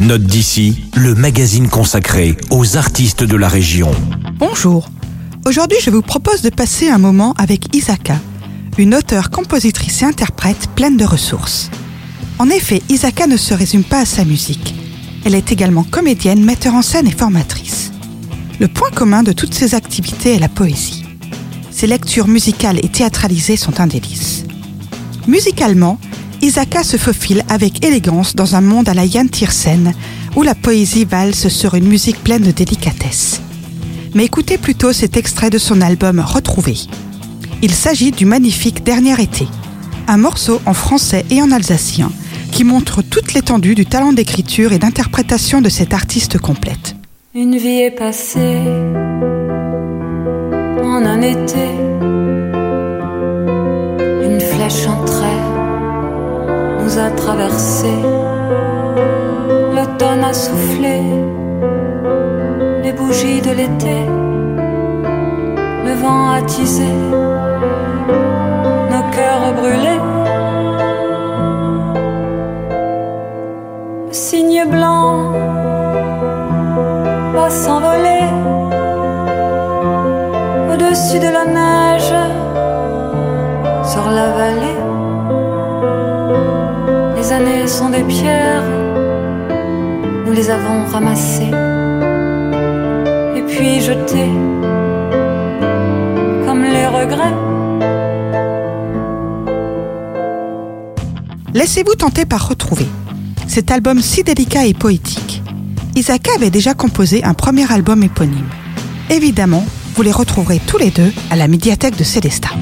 Note d'ici, le magazine consacré aux artistes de la région. Bonjour. Aujourd'hui, je vous propose de passer un moment avec Isaka, une auteure, compositrice et interprète pleine de ressources. En effet, Isaka ne se résume pas à sa musique. Elle est également comédienne, metteur en scène et formatrice. Le point commun de toutes ces activités est la poésie. Ses lectures musicales et théâtralisées sont un délice. Musicalement, Isaka se faufile avec élégance dans un monde à la Yann Tiersen, où la poésie valse sur une musique pleine de délicatesse. Mais écoutez plutôt cet extrait de son album Retrouvé. Il s'agit du magnifique Dernier été, un morceau en français et en alsacien qui montre toute l'étendue du talent d'écriture et d'interprétation de cette artiste complète. Une vie est passée en un été, une flèche en traversé, l'automne a soufflé, les bougies de l'été, le vent a tisé, nos cœurs brûlés. Le cygne blanc va s'envoler au-dessus de la neige Les années sont des pierres, nous les avons ramassées et puis jetées comme les regrets. Laissez-vous tenter par retrouver. Cet album si délicat et poétique. Isaka avait déjà composé un premier album éponyme. Évidemment, vous les retrouverez tous les deux à la médiathèque de Célestat.